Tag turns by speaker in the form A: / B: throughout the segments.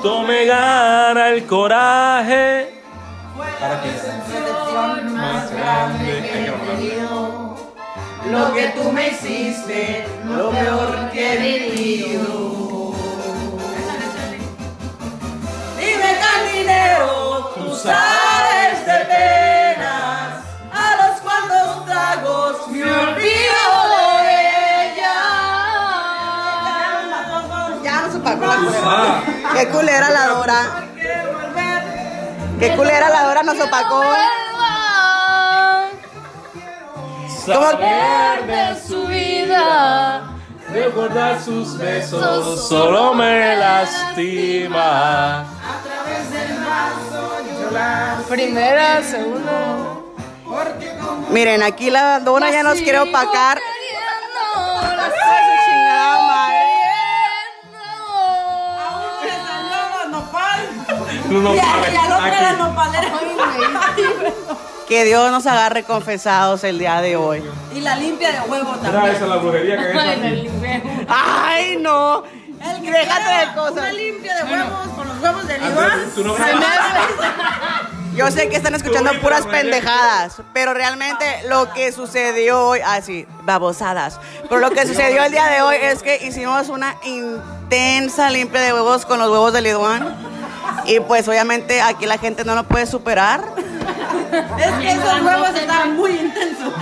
A: pronto me gana el coraje. Para que
B: Decepción más grande que he vivido.
C: Lo que tú me hiciste, lo peor que he vivido.
B: Qué culera la Dora. Qué culera la Dora nos opacó.
A: saber de su vida, recordar sus besos, solo me lastima.
D: Primera, segunda.
B: Miren, aquí la Dora ya nos quiere opacar.
A: No, no,
C: Ya,
A: vale,
C: ya no
A: aquí.
C: queda nopalera.
B: Que Dios nos agarre confesados el día de hoy.
C: Y la limpia de huevo
A: Mira,
C: también.
A: esa es la brujería que hay.
B: Ay, no.
C: El que
B: Déjate de cosas.
C: Una limpia de huevos con los huevos del
A: Ah,
C: Iván.
A: tú no
C: se me hace-
B: Yo sé que están escuchando puras pendejadas, pero realmente lo que sucedió hoy, así, babosadas. Pero lo que sucedió el día de hoy es que hicimos una intensa limpia de huevos con los huevos de Liduán. Y pues obviamente aquí la gente no lo puede superar.
C: Es que esos huevos estaban muy intensos.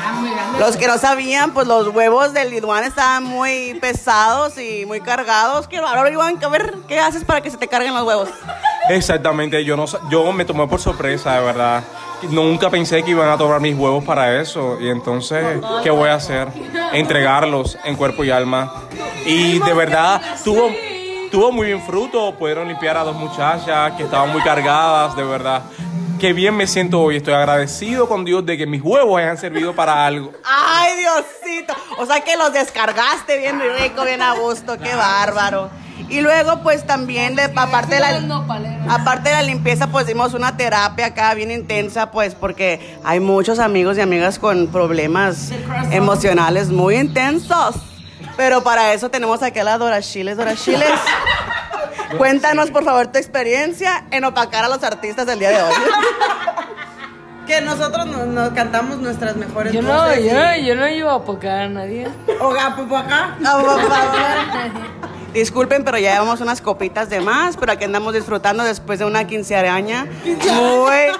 B: Los que no sabían, pues los huevos del Liduán estaban muy pesados y muy cargados. Quiero ahora, Iván, a ver qué haces para que se te carguen los huevos.
A: Exactamente, yo no yo me tomé por sorpresa, de verdad. Nunca pensé que iban a tomar mis huevos para eso. Y entonces, ¿qué voy a hacer? Entregarlos en cuerpo y alma. Y de verdad, tuvo, tuvo muy bien fruto. Pudieron limpiar a dos muchachas que estaban muy cargadas, de verdad. Qué bien me siento hoy. Estoy agradecido con Dios de que mis huevos hayan servido para algo.
B: Ay, Diosito. O sea que los descargaste bien rico, bien a gusto. Qué bárbaro. Y luego, pues también, de, aparte, de la, aparte de la limpieza, pues dimos una terapia acá bien intensa, pues porque hay muchos amigos y amigas con problemas emocionales muy intensos. Pero para eso tenemos aquí a la Dora Chiles. Dora Chiles, cuéntanos por favor tu experiencia en opacar a los artistas del día de hoy.
C: Que nosotros nos, nos cantamos nuestras mejores
D: Yo no,
C: voces.
D: yo no, yo no iba a apocar a nadie.
C: O gapo acá.
B: Ah, por favor. Disculpen, pero ya llevamos unas copitas de más, pero aquí andamos disfrutando después de una quinceañera muy,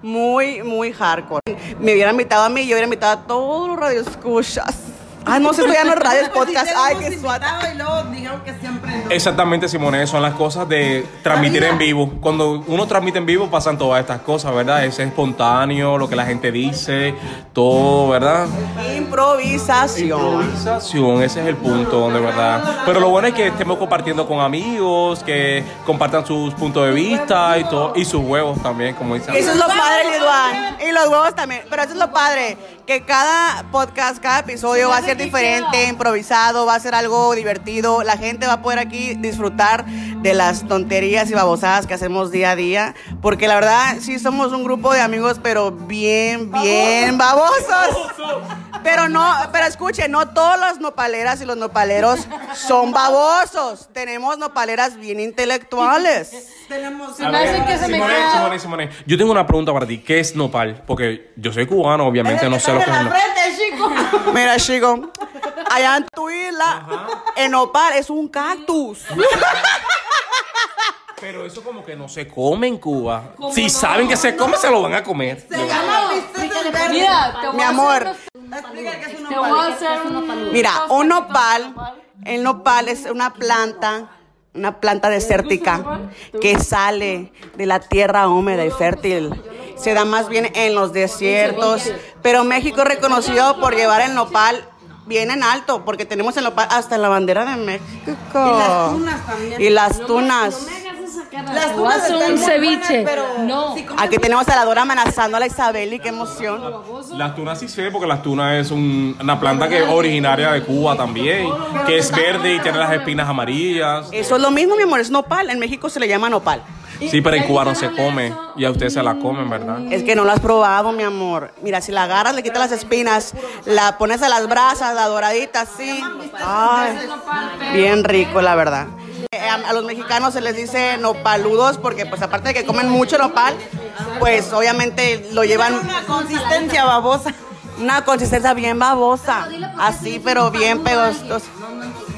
B: muy, muy hardcore. Me hubiera invitado a mí, yo hubiera invitado a todos los radioescuchas. Ay, no sé, esto ya no es radio, es podcast. Ay, qué suave.
C: Y luego dijeron que siempre no.
A: Exactamente, Simone, son las cosas de transmitir en vivo. Cuando uno transmite en vivo pasan todas estas cosas, ¿verdad? Ese espontáneo, lo que la gente dice, todo, ¿verdad?
B: Improvisación.
A: Improvisación, ese es el punto, de verdad. Pero lo bueno es que estemos compartiendo con amigos, que compartan sus puntos de vista y todo, y sus huevos también, como dicen.
B: Eso es lo padre, Liduán. Y los huevos también. Pero eso es lo padre. Que cada podcast, cada episodio va a ser diferente, improvisado, va a ser algo divertido. La gente va a poder aquí disfrutar de las tonterías y babosadas que hacemos día a día. Porque la verdad, sí somos un grupo de amigos, pero bien, bien babosos. Pero no, pero escuchen, no todos los nopaleras y los nopaleros son babosos. Tenemos nopaleras bien intelectuales.
C: Tenemos
D: Se me hace que se me
A: Simone,
D: queda.
A: Simone, Simone, yo tengo una pregunta para ti. ¿Qué es nopal? Porque yo soy cubano, obviamente no sé lo que es
C: en la
A: nopal.
C: frente, chico.
B: Mira, chico, allá en tu isla, en Opal, es un cactus.
A: Pero eso como que no se come en Cuba. Si saben que se come, se lo van a comer.
C: Se llama
D: voy
B: Mi amor. Mira, un nopal, el nopal es una planta, una planta desértica que sale de la tierra húmeda y fértil. Se da más bien en los desiertos, pero México es reconocido por llevar el nopal bien en alto, porque tenemos el nopal hasta en la bandera de México.
C: Y las tunas también.
B: Y las tunas.
C: Las
D: hacer
C: están
D: un
C: muy
D: ceviche.
C: buenas, pero
D: No.
C: si comes
B: Aquí tenemos a la Dora amenazando a la Isabel y qué emoción.
A: Las tunas sí sé, porque las tunas es un- una planta que es originaria de Cuba también, que es verde y tiene las espinas amarillas.
B: Eso es lo mismo, mi amor, es nopal. En México se le llama nopal.
A: Sí, pero en Cuba no se come y a ustedes se la comen, ¿verdad?
B: Es que no lo has probado, mi amor. Mira, si la agarras, le quitas las espinas, la pones a las brasas, la doradita así. Ay, bien rico, la verdad. Eh, A, a los mexicanos se les dice nopaludos porque pues aparte de que comen mucho nopal, pues obviamente lo llevan
C: Una consistencia babosa.
B: una consistencia bien babosa, así pero bien pegostosa.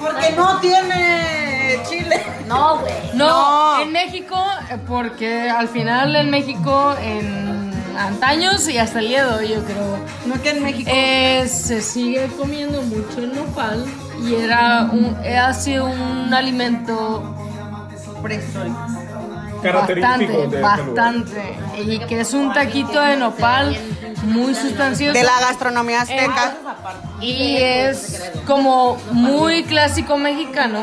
C: Porque no tiene chile.
D: No,
B: No.
D: en México, eh, porque al final en México, en antaños y hasta el día de hoy, yo creo,
C: No que en México.
D: eh, se sigue comiendo mucho el nopal y era un, ha sido un alimento
C: prehistórico.
D: bastante, bastante, y que es un taquito de nopal muy sustancioso.
B: De la gastronomía azteca.
D: Y es como muy clásico mexicano.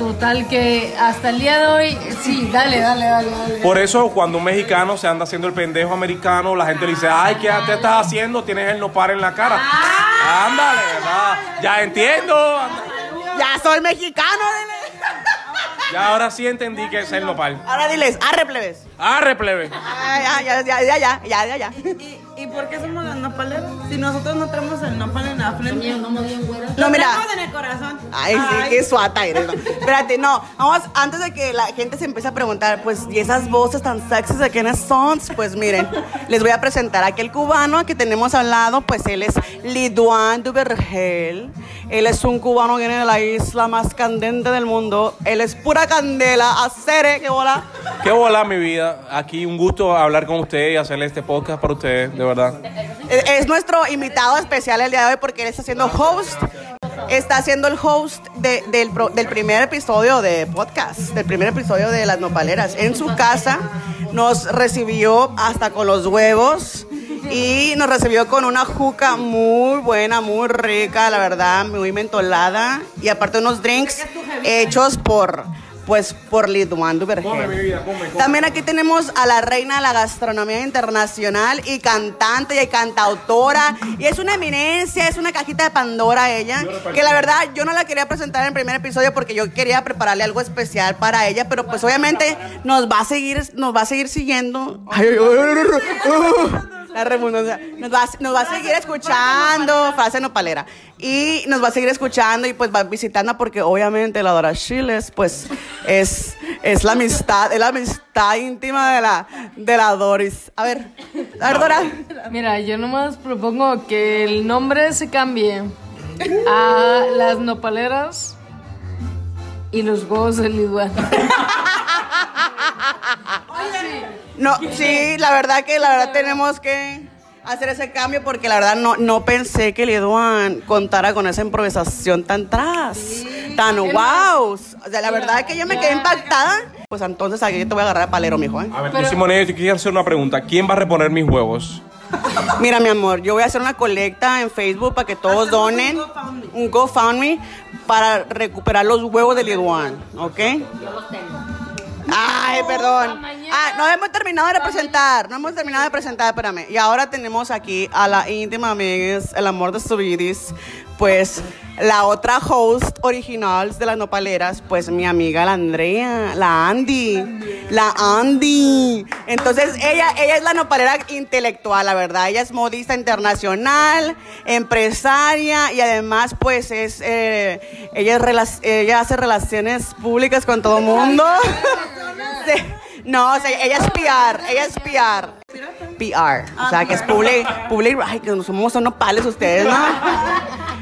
D: Total que hasta el día de hoy, sí, dale, dale, dale, dale.
A: Por eso cuando un mexicano se anda haciendo el pendejo americano, la gente le dice, ay, ¿qué te estás haciendo? Tienes el nopal en la cara. Ándale, ¿verdad? Ya entiendo.
B: Ya soy mexicano, dile.
A: Ya ahora sí entendí que es el nopal.
B: Ahora diles, arre plebes.
A: Arre, plebe.
B: Ah, Ya, ya, ya, ya, ya, ya, ya.
C: ¿Y, ¿Y por qué somos las nopaleras? Si nosotros no tenemos el nopal en la frente.
B: No,
C: Lo
B: mira.
C: tenemos en el corazón.
B: Ay, sí, qué suata eres. ¿no? Espérate, no. Vamos, antes de que la gente se empiece a preguntar, pues, ¿y esas voces tan sexys de quiénes son? Pues miren, les voy a presentar a aquel cubano que tenemos al lado, pues él es Liduan Duvergel. Él es un cubano que viene de la isla más candente del mundo. Él es pura candela, acere, qué bola.
A: Qué bola mi vida. Aquí un gusto hablar con usted y hacerle este podcast para ustedes, de
B: Es es nuestro invitado especial el día de hoy porque él está haciendo host. Está haciendo el host de- del, del primer episodio de podcast, del primer episodio de Las Nopaleras. En su casa nos recibió hasta con los huevos y nos recibió con una juca muy buena, muy rica, la verdad, muy mentolada. Y aparte unos drinks hechos por, pues, por Liduan Duvergel. También aquí tenemos a la reina de la gastronomía internacional y cantante y cantautora. Y es una eminencia, es una cajita de Pandora ella. Que la verdad yo no la quería presentar en el primer episodio porque yo quería prepararle algo especial para ella. Pero pues obviamente nos va a seguir, nos va a seguir siguiendo. Ay, ay, ay, ay, La redundancia. Nos va, a- nos va a seguir escuchando, frase nopalera. Y nos va a seguir escuchando y pues va visitando porque obviamente la Dora Chiles pues es, es la amistad, es la amistad íntima de la, de la Doris. A ver, a ver Dora.
D: Mira, yo nomás propongo que el nombre se cambie a las nopaleras y los huevos del Liduan.
B: No, sí, la verdad que la verdad tenemos que hacer ese cambio porque la verdad no, no pensé que Liduan contara con esa improvisación tan tras, tan wow. O sea, la verdad es que yo me quedé impactada. Pues entonces aquí te voy a agarrar a palero, mijo, ¿eh?
A: A ver, yo, Simone, yo quiero hacer una pregunta. ¿Quién va a reponer mis huevos?
B: Mira, mi amor, yo voy a hacer una colecta en Facebook para que todos
C: Hacemos un
B: donen
C: GoFundMe.
B: un GoFundMe para recuperar los huevos de Liduan, ¿ok? Yo los tengo. Ay, perdón. Ah, no hemos terminado de presentar, no hemos terminado de presentar, espérame. Y ahora tenemos aquí a la íntima amiga, el amor de su vidis, pues la otra host original de las nopaleras, pues mi amiga la Andrea, la Andy, la Andy. Entonces ella, ella es la nopalera intelectual, la verdad. Ella es modista internacional, empresaria y además pues es, eh, ella, es ella hace relaciones públicas con todo el mundo. Sí. No, o sea, ella es PR, ella es PR. PR, o sea, que es public, public, ay, que somos unos pales ustedes, ¿no?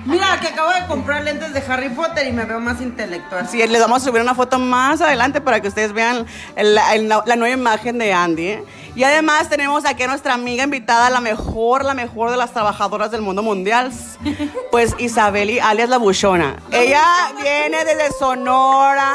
C: Mira, que acabo de comprar lentes de Harry Potter y me veo más intelectual.
B: Sí, les vamos a subir una foto más adelante para que ustedes vean la nueva imagen de Andy. ¿eh? Y además tenemos aquí a nuestra amiga invitada, la mejor, la mejor de las trabajadoras del mundo mundial, pues Isabeli, alias la buchona. Ella viene desde Sonora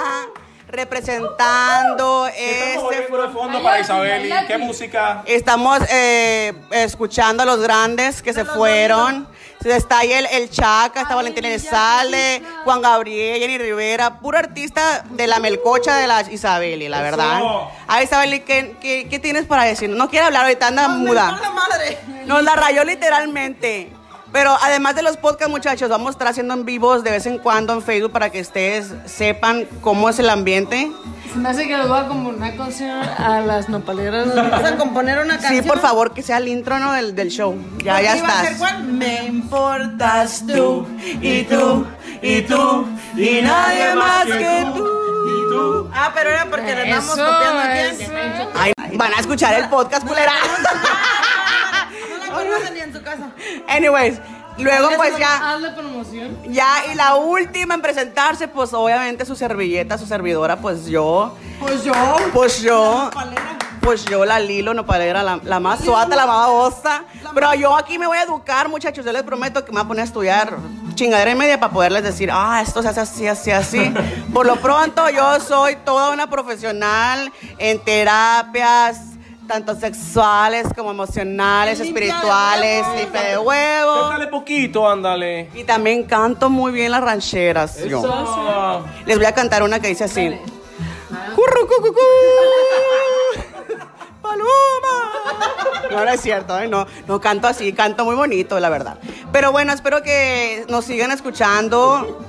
B: representando este...
A: de fondo para Isabeli. ¿Qué música?
B: Estamos eh, escuchando a los grandes que se fueron. Está ahí el, el Chaca, está Valentina Elizalde, Juan Gabriel, Jenny Rivera, puro artista de la melcocha de la Isabeli, la verdad. A Isabeli, ¿qué, qué, qué tienes para decir? No quiere hablar ahorita, anda muda.
C: ¡La madre!
B: Nos la rayó literalmente. Pero además de los podcasts, muchachos, vamos a estar haciendo en vivos de vez en cuando en Facebook para que ustedes sepan cómo es el ambiente.
D: Se me hace que les voy a componer una canción a las nopaleras.
C: Vas a componer una
B: Sí,
C: canción.
B: por favor, que sea el intro ¿no? del, del show. Ya, ya
C: ¿Y va a ser
B: estás.
C: cuál? Me importas tú y tú y tú y nadie más que tú. Ah, pero era porque le estamos copiando a.
B: Ay, van a escuchar el podcast, culera.
C: No ni en su casa.
B: Anyways, luego pues ya,
D: promoción.
B: ya, y la última en presentarse, pues obviamente su servilleta, su servidora, pues yo,
C: Pues yo.
B: pues yo, pues yo, la Lilo Nopalera, la, la más suata, la más babosa. Pero yo aquí me voy a educar, muchachos, yo les prometo que me voy a poner a estudiar chingadera y media para poderles decir, ah, esto se hace así, así, así. Por lo pronto, yo soy toda una profesional en terapias, tanto sexuales como emocionales, espirituales, limpia de huevo.
A: Cántale poquito, ándale.
B: Y también canto muy bien las rancheras. yo.
A: Eso.
B: Les voy a cantar una que dice así. Curru, cu, cu, cu. Paloma. No, no es cierto, ¿eh? no, no canto así, canto muy bonito, la verdad. Pero bueno, espero que nos sigan escuchando,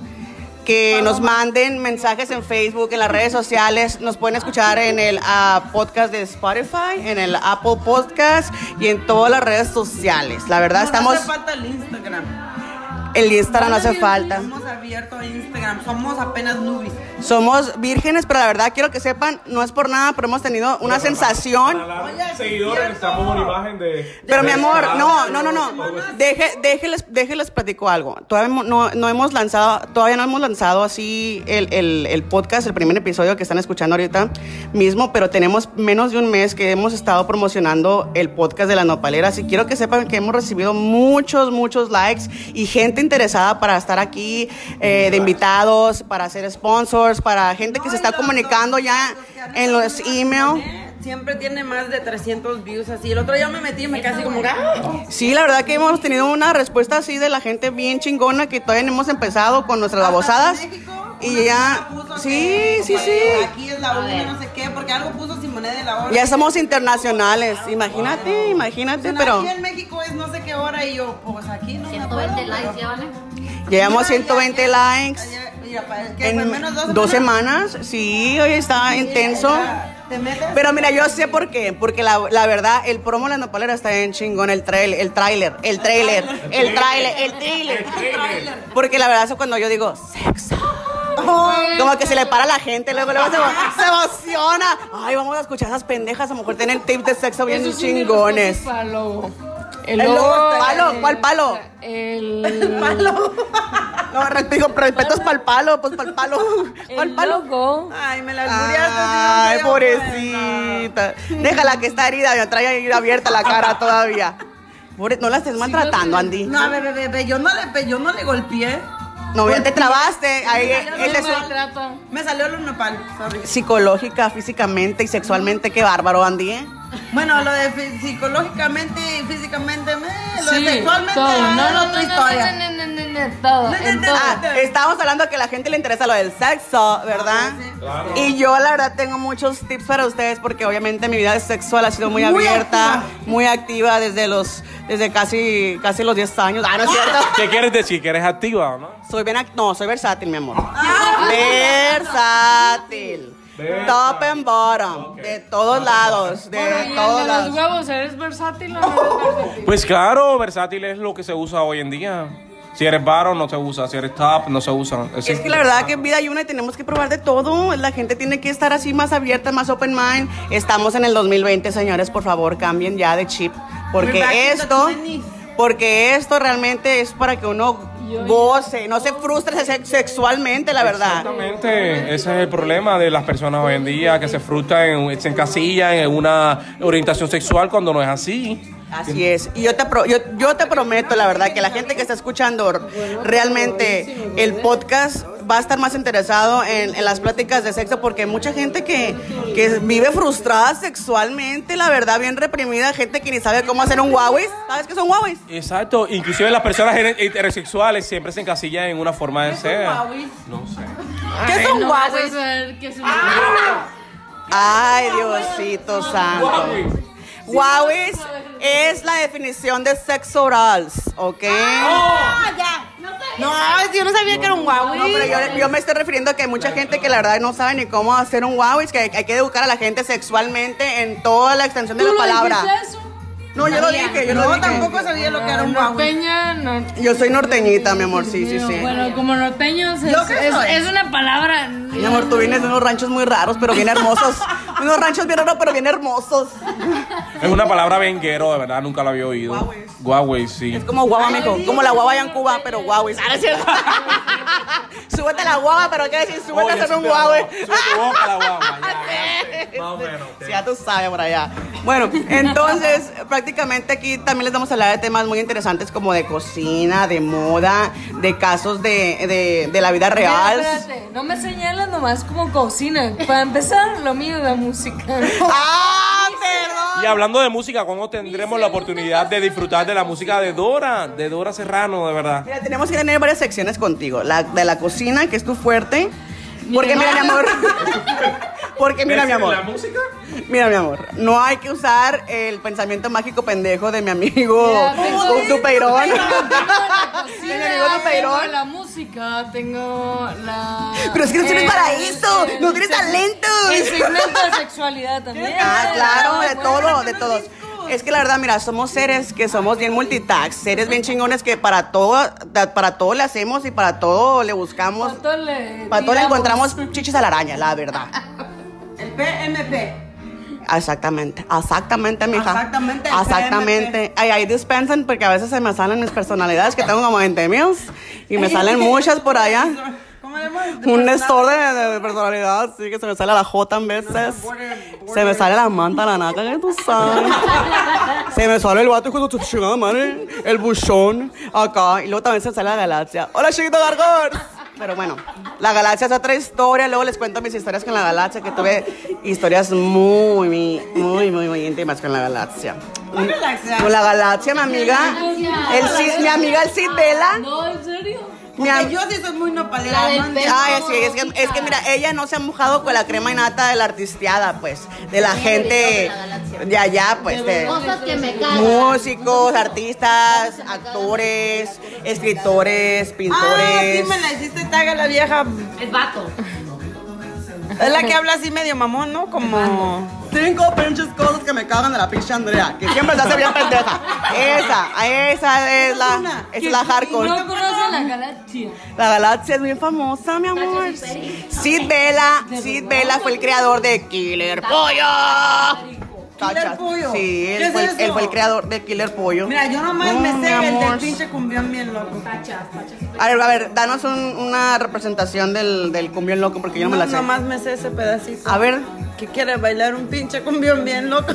B: que nos manden mensajes en Facebook, en las redes sociales. Nos pueden escuchar en el ah, podcast de Spotify, en el Apple Podcast y en todas las redes sociales. La verdad, estamos.
C: hace falta el Instagram.
B: El Instagram no hace falta.
C: Abierto Instagram. Somos apenas nubis.
B: Somos vírgenes, pero la verdad quiero que sepan, no es por nada, pero hemos tenido una sensación.
A: Para seguidores necesitamos una imagen de.
B: Pero mi
A: de-
B: amor, no, no, no, no. Deje, déjeles, déjeles platico algo. Todavía no, no hemos lanzado, todavía no hemos lanzado así el, el- el podcast, el primer episodio que están escuchando ahorita mismo, pero tenemos menos de un mes que hemos estado promocionando el podcast de la nopaleras y quiero que sepan que hemos recibido muchos, muchos likes y gente interesada para estar aquí eh, de invitados, para hacer sponsors, para gente que se está comunicando ya en los emails.
C: Siempre tiene más de 300 views así. El otro día me metí y me casi como. ¡ah!
B: Sí, la verdad que hemos tenido una respuesta así de la gente bien chingona que todavía no hemos empezado con nuestras babosadas. Y ya, sí,
C: que,
B: sí, sí.
C: Aquí es la una, no sé qué, porque algo puso Simone de la hora.
B: Ya somos internacionales, imagínate, imagínate,
C: Dicen,
B: pero
C: Aquí en México es no sé qué hora y yo, pues aquí no me
E: 120
C: acuerdo,
E: likes
C: pero-
E: ya vale.
B: Llevamos
C: Ya,
B: 120
C: ya, ya.
B: likes
C: Ya, mira, pa- ¿qué? ¿Fue menos
B: en dos semanas. Sí, hoy está intenso. Pero mira, yo sé por qué. Porque la, la verdad, el promo de la nopalera está en chingón. El trailer, el tráiler, el trailer, el tráiler, el trailer. Porque la verdad es cuando yo digo sexo. Como que se le para a la gente, luego, luego se, se emociona. Ay, vamos a escuchar esas pendejas. A lo mejor tienen tips de sexo bien chingones.
D: El. El,
B: ¿palo? ¿Cuál palo?
D: El,
B: No, re- digo, respetos para el palo, pues para el palo. El palo.
D: logo.
C: Ay, me la albureaste.
B: Ay,
C: no
B: pobrecita. Déjala que está herida, ya trae ahí abierta la cara todavía. Pobre- no la estés maltratando, Andy.
C: No, bebé, bebé, yo no le, yo no le golpeé.
B: No, ya te trabaste. Ahí,
C: No,
D: me maltrata.
C: Me salió el nopal, sorry.
B: psicológica, físicamente y sexualmente. Qué bárbaro, Andy, ¿eh?
C: Bueno, lo de psicológicamente y físicamente, me, lo
D: Sí,
C: de sexualmente,
D: todo.
C: ah,
D: No,
C: es
D: no,
C: otra
D: no,
C: historia.
D: no, no, no, no, no, todo,
C: No, no, no,
D: todo.
B: Ah, estábamos hablando que a la gente le interesa lo del sexo, ¿verdad?
C: Ah,
B: Y yo la verdad tengo muchos tips para ustedes porque obviamente mi vida sexual ha sido muy,
C: Muy
B: abierta,
C: activa.
B: muy activa desde los desde casi casi los 10 años. Ah, no es cierto.
A: ¿Qué quieres decir? ¿Que eres activa o no?
B: Soy bien, no, soy versátil, mi amor.
C: Ah.
B: Versátil. Top and bottom, de todos lados, de
D: Bueno, y el
B: todos
D: de los
B: lados.
D: huevos, ¿eres versátil o no eres versátil?
A: Pues claro, versátil es lo que se usa hoy en día. Si eres varón, no se usa. Si eres top, no se usa.
B: Es que la verdad que en vida hay una y tenemos que probar de todo. La gente tiene que estar así más abierta, más open mind. Estamos en el 2020, señores, por favor, cambien ya de chip. Porque esto,
C: 20s.
B: porque esto realmente es para que uno goce, no se frustre se- sexualmente, la verdad.
A: Exactamente, ese es el problema de las personas hoy en día, que se frustran, en- se encasillan en una orientación sexual cuando no es así.
B: Así es. Y yo te, pro- yo, yo te prometo, la verdad, que la gente que está escuchando realmente el podcast va a estar más interesado en, en las pláticas de sexo porque hay mucha gente que, que vive frustrada sexualmente, la verdad, bien reprimida, gente que ni sabe cómo hacer un Huawei. ¿Sabes qué son Huawei?
A: Exacto, inclusive las personas heter- heterosexuales siempre se encasillan en una forma de ser. No sé.
B: ¿Qué
D: Ay,
B: son
D: no
B: Huawei?
D: un
B: Ay, Diosito santo. Huawei es la definición de sexo oral, ¿ok?
C: No, yo no sabía que era un Huawei.
B: No, pero yo, yo me estoy refiriendo a que hay mucha gente que la verdad no sabe ni cómo hacer un Huawei, que hay, hay que educar a la gente sexualmente en toda la extensión de
D: ¿Tú
B: la palabra.
D: eso?
B: No, yo lo dije, yo lo
C: No,
B: dije.
C: tampoco sabía lo que era un guau.
D: Norteña, no.
B: Yo soy norteñita, mi amor, sí, sí, sí.
D: Bueno, como norteños es,
C: ¿Yo qué
D: es,
C: soy?
D: es una palabra.
B: Mi amor, tú vienes de unos ranchos muy raros, pero bien hermosos. unos ranchos bien raros, pero bien hermosos.
A: Es una palabra benguero, de verdad, nunca la había oído.
B: Guaues.
A: Guaues, sí.
B: Es como guava, mijo. Como la guava allá en Cuba, pero guau. Ah, no es cierto. súbete la guava, pero ¿qué decir? Súbete a hacer un guau.
A: Sube tu boca la guagua, ya. Más o menos.
B: ya tú sabes por allá. Bueno, entonces prácticamente aquí también les vamos a hablar de temas muy interesantes como de cocina, de moda, de casos de, de, de la vida real.
D: Espérate, no me señalas nomás como cocina. Para empezar, lo mío es la música.
B: ¡Ah, perdón!
A: Y hablando de música, ¿cuándo tendremos la oportunidad de disfrutar de la música de Dora? De Dora Serrano, de verdad.
B: Mira, tenemos que tener varias secciones contigo. La de la cocina, que es tu fuerte. Porque mira, mi amor. Porque mira, mi amor.
A: ¿La música?
B: Mira, mi amor. No hay que usar el pensamiento mágico pendejo de mi amigo Tupeirón.
D: Tengo la
B: De mi amigo
D: cocina,
B: Tupeirón.
D: tengo la música, tengo la.
B: Pero es que no tienes para eso, no tienes talento.
D: El segmento de sexualidad también.
B: Ah, claro, de todo, de todos. Es que la verdad, mira, somos seres que somos bien multitask, seres bien chingones que para todo, para todo le hacemos y para todo le buscamos,
D: Para todo le.
B: para todo le encontramos chichis a la araña, la verdad.
C: PMP.
B: Exactamente, exactamente, mija.
C: Exactamente,
B: Exactamente. Ay, ahí dispensan porque a veces se me salen mis personalidades que tengo como 20 mil y me salen muchas por allá.
C: ¿Cómo le?
B: Un nestor de, de personalidad, sí, que se me sale la J en veces. Se me sale la manta, la naca, que tú sabes. Se me sale el vato de tu chingada madre. El buchón, acá. Y luego también se me sale la galaxia. Hola, chiquito gargor. Pero bueno, la galaxia es otra historia. Luego les cuento mis historias con la galaxia, que tuve historias muy, muy, muy, muy íntimas con la galaxia.
C: ¿Cuál galaxia?
B: Con la galaxia, mi amiga. El Cid, mi amiga el Cid Vela.
D: No, en serio.
C: Porque yo sí soy muy nopalera.
D: La del.
B: Ay, sí, es que, es que mira, ella no se ha mojado con la crema innata de la artisteada, pues, de la gente de allá, pues, de
E: Cosas que me cagan.
B: músicos, artistas, actores, escritores,
C: Ah, sí
B: pintores.
C: me la hiciste taga la vieja.
E: Es vato.
C: Es la que habla así medio mamón, ¿no? Como...
B: Cinco pinches cosas que me cagan de la pinche Andrea, que siempre se hace bien pendeja. Esa, esa es la, es la hardcore.
D: No conocen la galaxia.
B: La galaxia es muy famosa, mi amor. Sid Vela, Sid Vela fue el creador de Killer Pollo.
C: Killer. Pollo.
B: Sí,
C: ¿Qué
B: él fue, él fue el creador de Killer Pollo.
C: Mira, yo nomás me sé el del pinche cumbión bien loco.
B: A ver, a ver, danos un- una representación del, del cumbión loco porque yo no me la sé.
C: Nomás me sé ese pedacito.
B: A ver,
C: Que quiere bailar un pinche cumbión bien loco.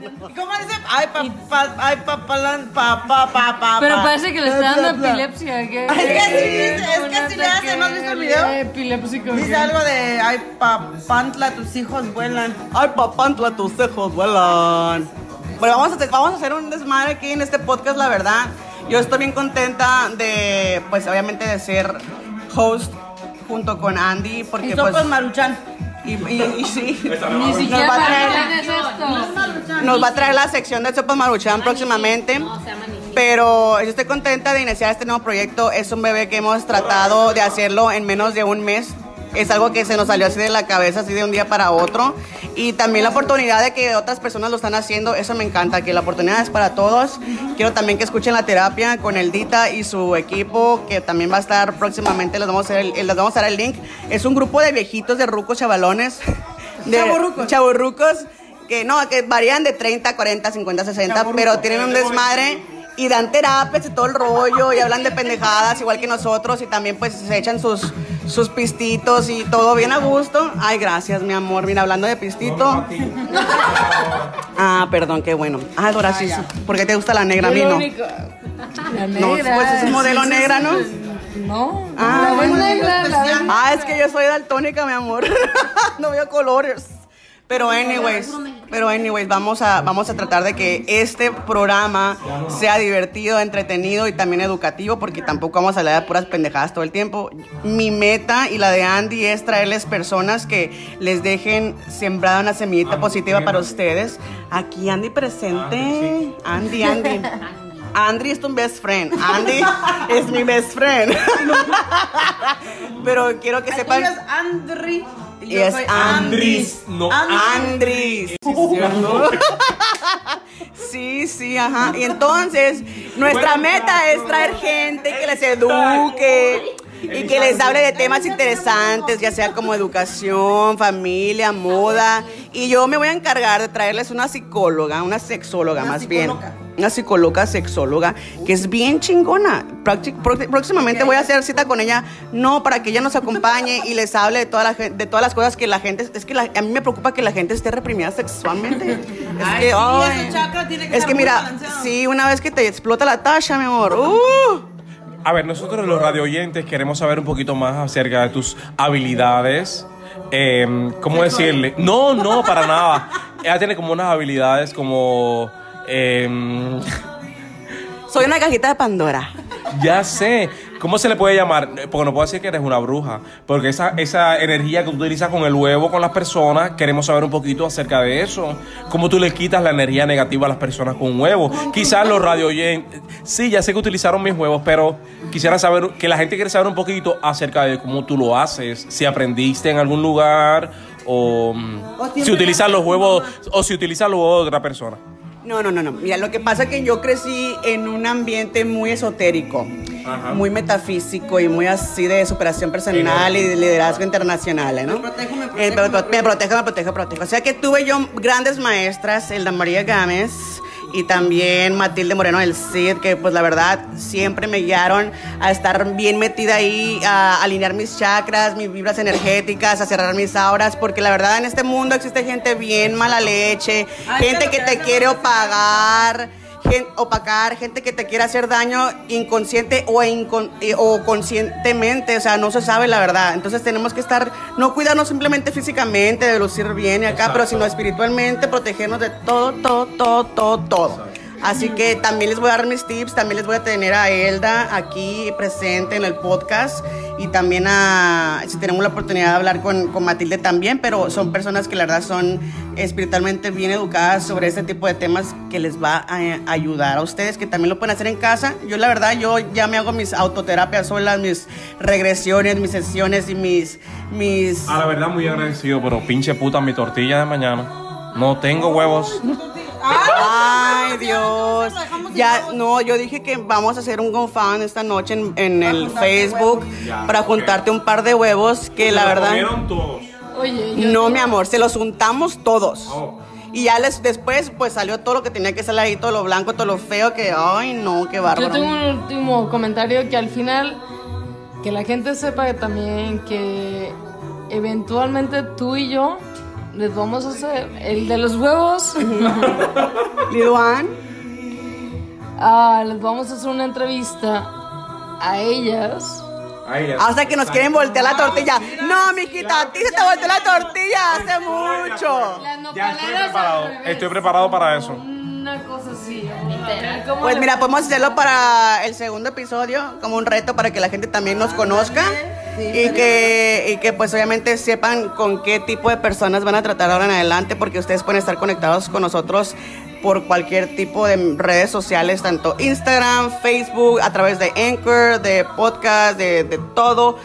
C: ¿Y ¿Cómo dice? Ay, pa, pa, ay, pa, palan, pa, pa, pa, pa,
D: Pero
C: pa.
D: parece que le está dando epilepsia. ¿qué?
C: Es que sí es que sí le hace, ¿no has visto el video?
D: Epilépsico.
C: Dice algo de, ay, pa, pantla, tus hijos vuelan.
B: ay papantla, tus hijos vuelan. Bueno, vamos a, vamos a hacer un desmadre aquí en este podcast, la verdad. Yo estoy bien contenta de, pues obviamente de ser host junto con Andy, porque
C: Y
B: pues...
C: sopas maruchan.
B: Y, y- y sí.
D: Ni siquiera
B: va a traer-
D: esto.
B: Nos va a traer la sección de Sopas Maruchan próximamente.
E: No, se llama Niji.
B: Pero yo estoy contenta de iniciar este nuevo proyecto. Es un bebé que hemos tratado de hacerlo en menos de un mes. Es algo que se nos salió así de la cabeza, así de un día para otro. Y también la oportunidad de que otras personas lo están haciendo, eso me encanta, que la oportunidad es para todos. Quiero también que escuchen la terapia con el Dita y su equipo, que también va a estar próximamente, les vamos a, hacer el- les vamos a dar el link. Es un grupo de viejitos, de rucos, chavalones. De
C: chavorrucos,
B: que no, que varían de 30, 40, 50, 60, pero tienen un desmadre y dan terapias y todo el rollo y hablan de pendejadas igual que nosotros y también pues se echan sus, sus pistitos y todo bien a gusto. Ay, gracias, mi amor. Mira, hablando de pistito. Ah, perdón, qué bueno. Ah, Dora, sí, sí. ¿Por qué te gusta la negra? A mí no.
D: La
B: No,
D: negra.
B: pues es modelo
D: Sí, sí,
B: negra, ¿no?
D: No.
B: Ah,
D: la
B: bueno.
D: negra, la
B: Ah, es que yo soy daltónica, mi amor. no veo colores. Pero anyways, pero anyways, vamos a, vamos a tratar de que este programa sea divertido, entretenido y también educativo, porque tampoco vamos a hablar de puras pendejadas todo el tiempo. Mi meta y la de Andy es traerles personas que les dejen sembrada una semillita positiva para ustedes. Aquí Andy presente. Andy, Andy. Andy es tu best friend. Andy es mi best friend. Pero quiero que sepan.
C: Andri.
B: Y es Andris.
A: No,
B: Andris. Sí, sí, ajá. Y entonces, nuestra meta es traer gente que les eduque y que les hable de temas interesantes, ya sea como educación, familia, moda. Y yo me voy a encargar de traerles una psicóloga, una sexóloga más bien. Una psicóloga sexóloga que es bien chingona. Próximamente voy a hacer cita con ella, no para que ella nos acompañe y les hable de, toda la, de todas las cosas que la gente. Es que la- a mí me preocupa que la gente esté reprimida sexualmente. Es
C: Ay,
B: que,
C: sí, chakra tiene que
B: es que mira, sí, una vez que te explota la tacha, mi amor. Uh.
A: A ver, nosotros los radio oyentes queremos saber un poquito más acerca de tus habilidades. Em, ¿Cómo decirle? No, no, para nada. Ella tiene como unas habilidades como... em,
B: Soy una cajita de Pandora.
A: ya sé. ¿Cómo se le puede llamar? Porque no puedo decir que eres una bruja. Porque esa, esa energía que tú utilizas con el huevo, con las personas, queremos saber un poquito acerca de eso. ¿Cómo tú le quitas la energía negativa a las personas con un huevo? Quizás los radio oyentes... Sí, ya sé que utilizaron mis huevos, pero quisiera saber, que la gente quiere saber un poquito acerca de cómo tú lo haces. Si aprendiste en algún lugar o... mm,
C: O
A: si utilizas
C: lo
A: los huevos... O si utilizas los huevos de otra persona.
B: No, no, no, no. Mira, lo que pasa es que yo crecí en un ambiente muy esotérico,
A: Ajá.
B: muy metafísico y muy así de superación personal y de liderazgo internacional, ¿no?
C: Me protejo, me
B: Eh,
C: protejo,
B: me,
C: me
B: pro- me protejo, me protejo, me protejo. O sea que tuve yo grandes maestras, Elda María Gámez y también Matilde Moreno del CID, que pues la verdad siempre me guiaron a estar bien metida ahí, a alinear mis chakras, mis vibras energéticas, a cerrar mis auras, porque la verdad en este mundo existe gente bien mala leche,
C: Ay,
B: gente que te quiere opagar opacar, gente que te quiere hacer daño inconsciente o, incon- o conscientemente, o sea, no se sabe la verdad. Entonces tenemos que estar, no cuidarnos simplemente físicamente, de lucir bien y acá, pero sino espiritualmente, protegernos de todo, todo, todo, todo, todo. Así que también les voy a dar mis tips, también les voy a tener a Elda aquí presente en el podcast y también a, si tenemos la oportunidad de hablar con, con Matilde también, pero son personas que la verdad son espiritualmente bien educadas sobre este tipo de temas que les va a, a ayudar a ustedes, que también lo pueden hacer en casa. Yo la verdad, yo ya me hago mis autoterapias solas, mis regresiones, mis sesiones y mis... mis
A: A la verdad, muy agradecido, pero pinche puta mi tortilla de mañana. No tengo huevos.
B: Ay, Dios. Ya, no, yo dije que vamos a hacer un GoFund esta noche en, en el Facebook
A: Ya,
B: para
A: ok.
B: juntarte un par de huevos que la verdad...
A: comieron todos.
D: Oye, yo
B: No, mi amor, se los untamos todos.
A: Oh.
B: Y ya les, después, pues salió todo lo que tenía que salir ahí, todo lo blanco, todo lo feo, que, ay, no, qué
D: Yo
B: bárbaro.
D: tengo un último comentario que al final que la gente sepa que también que eventualmente tú y yo les vamos a hacer el de los huevos.
B: Liduan,
D: ah, les vamos a hacer una entrevista a ellas.
A: Ya.
B: hasta que nos quieren voltear la tortilla. No, mijita, a ti se te volteó la tortilla hace mucho.
A: Ya estoy preparado. Estoy preparado para eso.
D: Una cosa así.
B: Pues mira, podemos hacerlo para el segundo episodio, como un reto para que la gente también nos conozca y que, y que pues obviamente sepan con qué tipo de personas van a tratar ahora en adelante, porque ustedes pueden estar conectados con nosotros por cualquier tipo de redes sociales, tanto Instagram, Facebook, a través de Anchor, de podcast, de, de todo,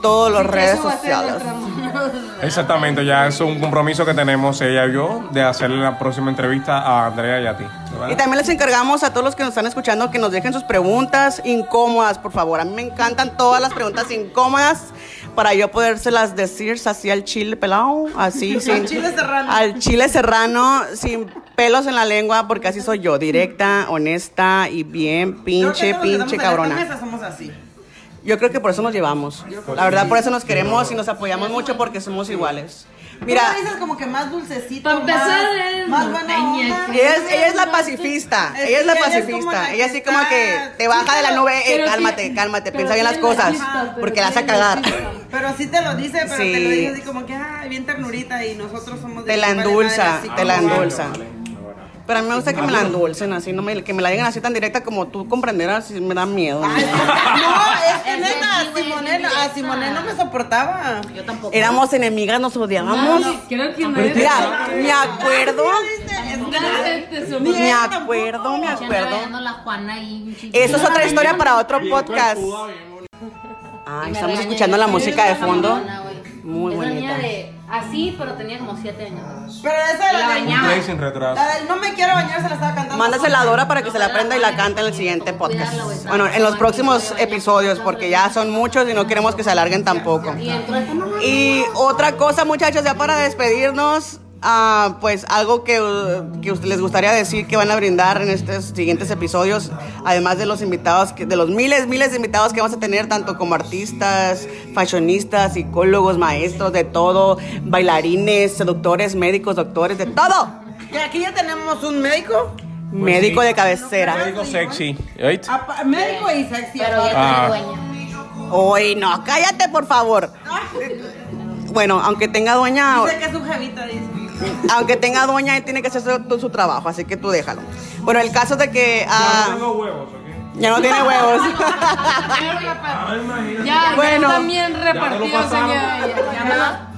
B: todas las redes sociales.
A: Exactamente, ya es un compromiso que tenemos ella y yo de hacerle la próxima entrevista a Andrea y a ti. ¿verdad?
B: Y también les encargamos a todos los que nos están escuchando que nos dejen sus preguntas incómodas, por favor. A mí me encantan todas las preguntas incómodas para yo podérselas decir así al chile pelado, así sin
C: chile serrano.
B: al chile serrano sin pelos en la lengua, porque así soy yo, directa, honesta y bien pinche, pinche cabrona.
C: somos así.
B: Yo creo que por eso nos llevamos. La verdad, por eso nos queremos y nos apoyamos mucho porque somos iguales. Mira,
C: Tú dices como que más dulcecito,
D: Para empezar,
C: más,
D: eres
C: más buena onda.
B: ella es, ella es la pacifista,
C: Es
B: ella es la
C: es
B: pacifista,
C: la
B: ella
C: que
B: así como que te baja de la nube, eh, cálmate, cálmate, piensa bien las cosas, porque la vas a
D: tiene
B: cagar.
C: Pero sí te lo dice, pero
B: Sí.
C: te lo dice así como que, ay, bien ternurita y nosotros somos de
B: Te la endulza, te la endulza. Pero a mí me gusta que me la endulcen así, no me, que me la digan así tan directa como tú comprenderás, y me da miedo.
C: Ay, no, es que
E: Es
C: neta, a Simone, a Simone no me soportaba.
E: Yo tampoco.
B: Éramos enemigas, nos odiábamos.
D: Creo que no es.
B: Mira, me acuerdo, me acuerdo, me acuerdo. Eso es otra historia para otro podcast.
E: Me
B: estamos escuchando la música de
E: "Ay,
B: fondo.
E: mamona, güey".
B: Muy bonita.
E: Así, pero tenía como 7 años.
C: Pero esa de
E: La
C: la,
E: bañaba.
A: Play sin retraso.
C: la del no me quiero bañar se la estaba cantando.
B: Mándasela a Dora para que se la aprenda y la cante en el siguiente podcast. Bueno, en los próximos episodios, porque ya son muchos y no queremos que se alarguen tampoco.
E: Y
B: otra cosa, muchachos, ya para despedirnos, ah, pues algo que, que usted les gustaría decir que van a brindar en estos siguientes episodios, además de los invitados, que, de los miles, miles de invitados que vamos a tener, tanto como artistas, fashionistas, psicólogos, maestros, de todo, bailarines, seductores, médicos, doctores, de todo.
C: Que aquí ya tenemos un médico.
B: Médico de cabecera.
A: Médico sexy. ¿right?
C: apa- Médico y sexy.
E: Pero ya
A: Ah.
B: Uy, no, cállate, por favor. Bueno, aunque tenga dueña,
C: Dice que es su jevita, dice.
B: Aunque tenga dueña, él tiene que hacer su, su trabajo, así que tú déjalo. Bueno, el caso de que ah,
A: huevos,
B: ya no tiene huevos.
D: Ya,
B: Bueno.
D: ya ya.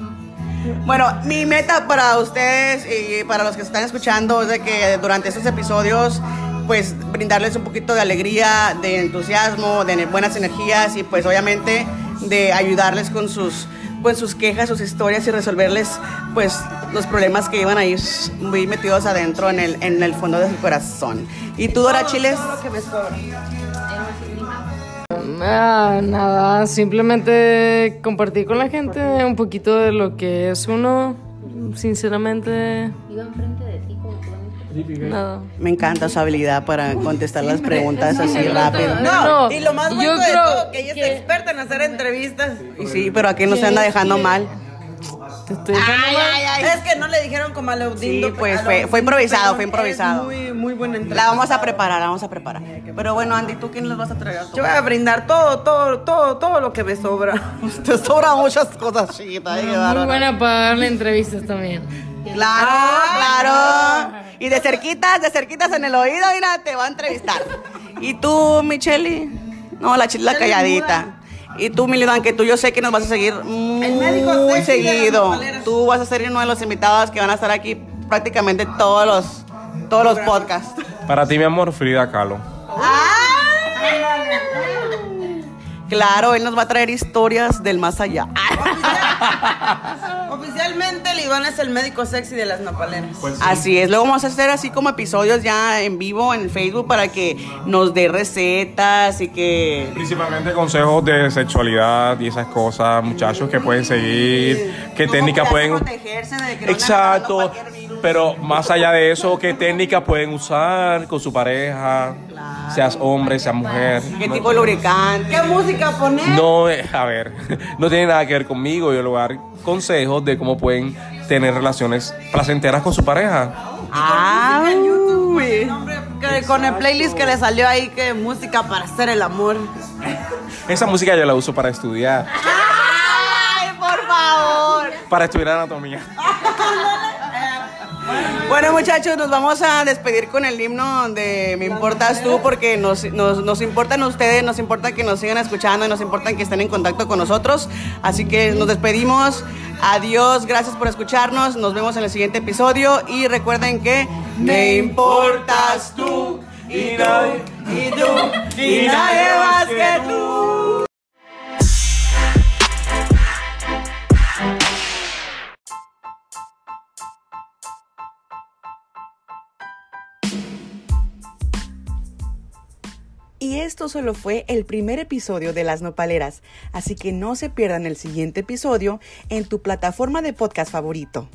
B: Bueno, mi meta para ustedes y para los que se están escuchando es de que durante estos episodios pues brindarles un poquito de alegría, de entusiasmo, de buenas energías y pues obviamente de ayudarles con sus con sus quejas, sus historias y resolverles pues los problemas que iban a ir muy metidos adentro en el, en el fondo de su corazón. ¿Y tú, Dora Chiles?
D: Ah, nada, simplemente compartir con la gente un poquito de lo que es uno. Sinceramente,
E: Iba enfrente de ti
B: Me encanta su habilidad para contestar las preguntas así rápido.
C: No,
D: No,
C: y lo más bonito de todo, que ella
D: que-
C: es experta en hacer entrevistas.
B: Y sí, pero aquí no se anda dejando mal.
D: Te estoy dejando mal.
C: Es que no le dijeron como a Leodindo.
B: Sí, pues, fue- fue improvisado, fue improvisado.
C: muy, muy buena entrevista.
B: La vamos a preparar, la vamos a preparar. Pero bueno, Andy, ¿tú quién les vas a traer?
C: Yo voy a brindar todo, todo, todo, todo lo que me sobra.
B: Te sobran muchas cosas, chiquita. ay, qué
D: Muy buena para darle entrevistas también.
B: Claro, claro. Y de cerquitas, de cerquitas en el oído, mira, te va a entrevistar. ¿Y tú, Micheli? No, la chila calladita. Y tú, Milidan, que tú yo sé que nos vas a seguir muy
C: médico
B: seguido. Tú vas a ser uno de los invitados que van a estar aquí prácticamente todos los, todos los podcasts.
A: Para ti, mi amor, Frida Kahlo.
B: Claro, él nos va a traer historias del más allá.
C: Iván es el médico sexy de las nopaleras.
B: Así es, luego vamos a hacer así como episodios ya en vivo en Facebook para que nos dé recetas y que...
A: Principalmente consejos de sexualidad y esas cosas, muchachos que pueden seguir, qué técnicas pueden... Exacto, pero más allá de eso, qué técnicas pueden usar con su pareja, seas hombre, seas mujer.
B: ¿Qué tipo de lubricante?
C: ¿Qué música poner?
A: No, eh, a ver, no tiene nada que ver conmigo. Yo le voy a dar consejos de cómo pueden tener relaciones placenteras con su pareja.
B: Ah, uy.
C: que con el playlist que le salió ahí, que música para hacer el amor.
A: Esa música yo la uso para estudiar,
B: ¡Ay, por favor!
A: para estudiar anatomía.
B: Bueno, muchachos, nos vamos a despedir con el himno de Me Importas Tú, porque nos, nos, nos importan ustedes, nos importa que nos sigan escuchando y nos importa que estén en contacto con nosotros. Así que nos despedimos. Adiós, gracias por escucharnos. Nos vemos en el siguiente episodio. Y recuerden que Me importas tú y nadie, y tú, y nadie más que tú. Y esto solo fue el primer episodio de Las Nopaleras, así que no se pierdan el siguiente episodio en tu plataforma de podcast favorito.